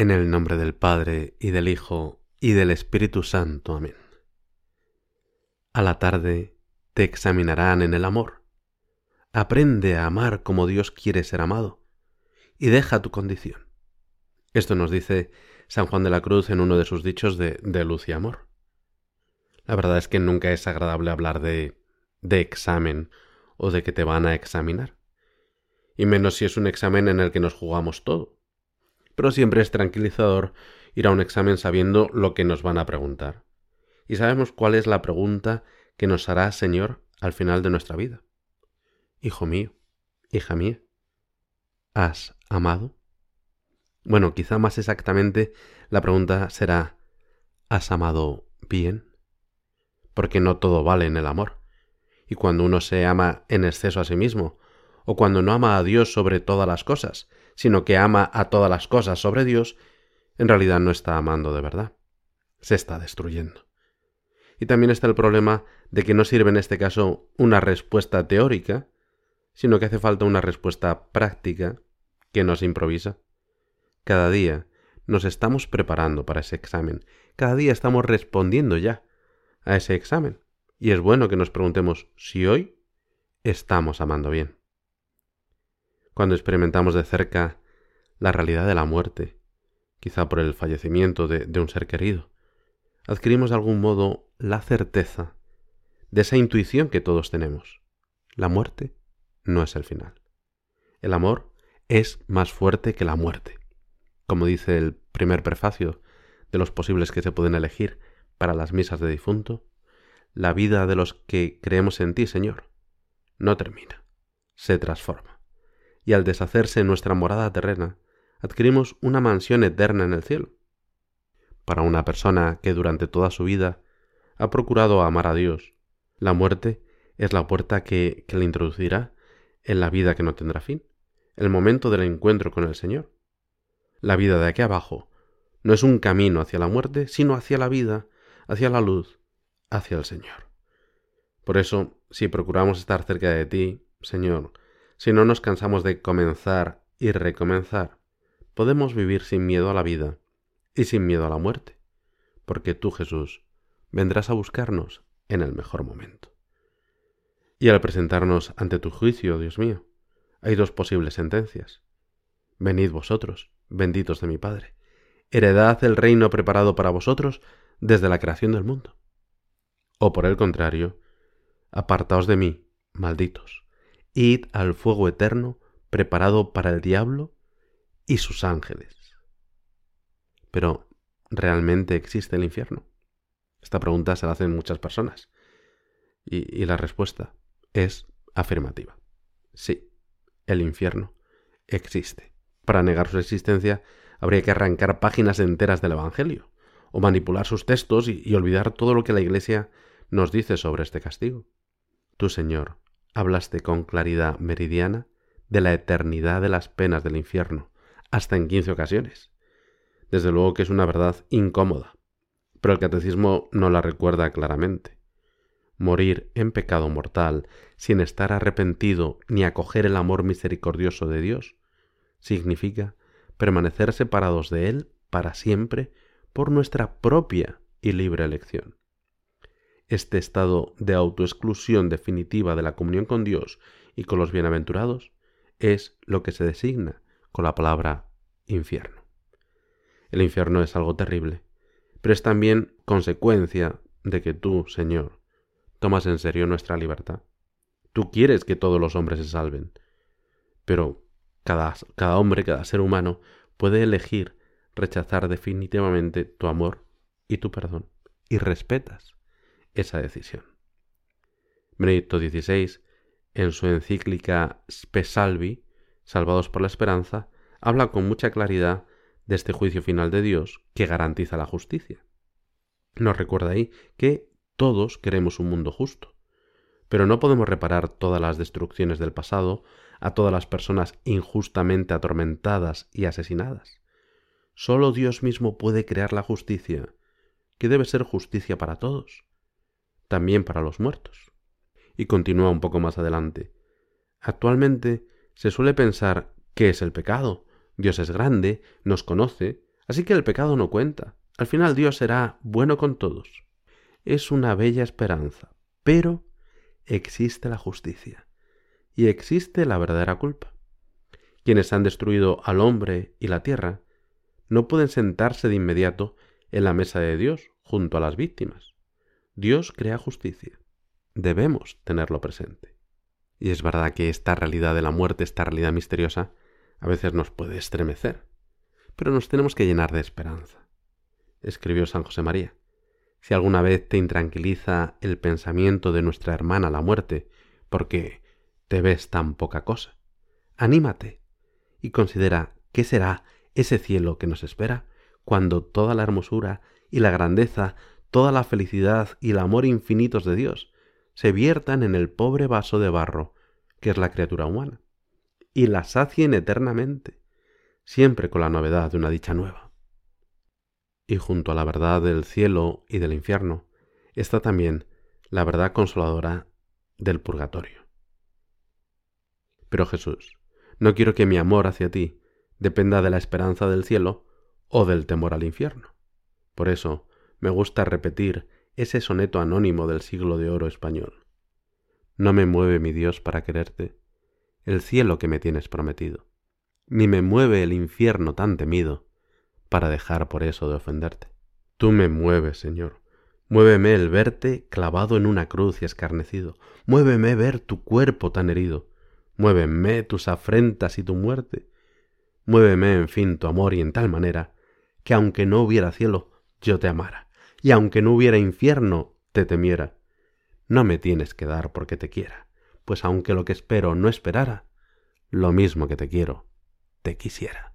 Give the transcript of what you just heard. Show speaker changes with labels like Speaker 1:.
Speaker 1: En el nombre del Padre, y del Hijo, y del Espíritu Santo. Amén. A la tarde te examinarán en el amor. Aprende a amar como Dios quiere ser amado, y deja tu condición. Esto nos dice San Juan de la Cruz en uno de sus dichos de, de luz y amor. La verdad es que nunca es agradable hablar de, de examen o de que te van a examinar. Y menos si es un examen en el que nos jugamos todo pero siempre es tranquilizador ir a un examen sabiendo lo que nos van a preguntar. Y sabemos cuál es la pregunta que nos hará Señor al final de nuestra vida. Hijo mío, hija mía, ¿has amado? Bueno, quizá más exactamente la pregunta será ¿has amado bien? Porque no todo vale en el amor. Y cuando uno se ama en exceso a sí mismo, o cuando no ama a Dios sobre todas las cosas, sino que ama a todas las cosas sobre Dios, en realidad no está amando de verdad. Se está destruyendo. Y también está el problema de que no sirve en este caso una respuesta teórica, sino que hace falta una respuesta práctica que nos improvisa. Cada día nos estamos preparando para ese examen, cada día estamos respondiendo ya a ese examen. Y es bueno que nos preguntemos si hoy estamos amando bien cuando experimentamos de cerca la realidad de la muerte, quizá por el fallecimiento de, un ser querido, adquirimos de algún modo la certeza de esa intuición que todos tenemos. La muerte no es el final. El amor es más fuerte que la muerte. Como dice el primer prefacio de los posibles que se pueden elegir para las misas de difunto, la vida de los que creemos en ti, Señor, no termina, se transforma y al deshacerse nuestra morada terrena, adquirimos una mansión eterna en el cielo. Para una persona que durante toda su vida ha procurado amar a Dios, la muerte es la puerta que, le introducirá en la vida que no tendrá fin, el momento del encuentro con el Señor. La vida de aquí abajo no es un camino hacia la muerte, sino hacia la vida, hacia la luz, hacia el Señor. Por eso, si procuramos estar cerca de ti, Señor, si no nos cansamos de comenzar y recomenzar, podemos vivir sin miedo a la vida y sin miedo a la muerte, porque tú, Jesús, vendrás a buscarnos en el mejor momento. Y al presentarnos ante tu juicio, Dios mío, hay dos posibles sentencias. Venid vosotros, benditos de mi Padre, heredad el reino preparado para vosotros desde la creación del mundo. O por el contrario, apartaos de mí, malditos, id al fuego eterno preparado para el diablo y sus ángeles. Pero, ¿realmente existe el infierno? Esta pregunta se la hacen muchas personas. Y, la respuesta es afirmativa. Sí, el infierno existe. Para negar su existencia habría que arrancar páginas enteras del Evangelio, o manipular sus textos y, y olvidar todo lo que la Iglesia nos dice sobre este castigo. Tu Señor, hablaste con claridad meridiana de la eternidad de las penas del infierno, hasta en quince ocasiones. Desde luego que es una verdad incómoda, pero el catecismo no la recuerda claramente. Morir en pecado mortal, sin estar arrepentido ni acoger el amor misericordioso de Dios, significa permanecer separados de Él para siempre por nuestra propia y libre elección. Este estado de autoexclusión definitiva de la comunión con Dios y con los bienaventurados es lo que se designa con la palabra infierno. El infierno es algo terrible, pero es también consecuencia de que tú, Señor, tomas en serio nuestra libertad. Tú quieres que todos los hombres se salven, pero cada, cada hombre, cada ser humano puede elegir rechazar definitivamente tu amor y tu perdón, y respetas esa decisión. Benedicto XVI, en su encíclica Spesalvi, Salvados por la Esperanza, habla con mucha claridad de este juicio final de Dios que garantiza la justicia. Nos recuerda ahí que todos queremos un mundo justo, pero no podemos reparar todas las destrucciones del pasado a todas las personas injustamente atormentadas y asesinadas. Solo Dios mismo puede crear la justicia, que debe ser justicia para todos también para los muertos. Y continúa un poco más adelante. Actualmente se suele pensar ¿qué es el pecado? Dios es grande, nos conoce, Así que el pecado no cuenta. Al final Dios será bueno con todos. Es una bella esperanza, pero existe la justicia y existe la verdadera culpa. Quienes han destruido al hombre y la tierra no pueden sentarse de inmediato en la mesa de Dios junto a las víctimas. Dios crea justicia. Debemos tenerlo presente. Y es verdad que esta realidad de la muerte, esta realidad misteriosa, a veces nos puede estremecer, pero nos tenemos que llenar de esperanza. Escribió San José María. Si alguna vez te intranquiliza el pensamiento de nuestra hermana la muerte, porque te ves tan poca cosa, anímate y considera qué será ese cielo que nos espera cuando toda la hermosura y la grandeza, toda la felicidad y el amor infinitos de Dios se viertan en el pobre vaso de barro que es la criatura humana, y la sacien eternamente, siempre con la novedad de una dicha nueva. Y junto a la verdad del cielo y del infierno está también la verdad consoladora del purgatorio. Pero Jesús, no quiero que mi amor hacia ti dependa de la esperanza del cielo o del temor al infierno. Por eso me gusta repetir ese soneto anónimo del siglo de oro español. No me mueve mi Dios para quererte, el cielo que me tienes prometido, ni me mueve el infierno tan temido, para dejar por eso de ofenderte. Tú me mueves, Señor. Muéveme el verte clavado en una cruz y escarnecido. Muéveme ver tu cuerpo tan herido. Muéveme tus afrentas y tu muerte. Muéveme, en fin, tu amor y en tal manera que aunque no hubiera cielo, yo te amara, y aunque no hubiera infierno, te temiera. No me tienes que dar porque te quiera, pues aunque lo que espero no esperara, lo mismo que te quiero, te quisiera.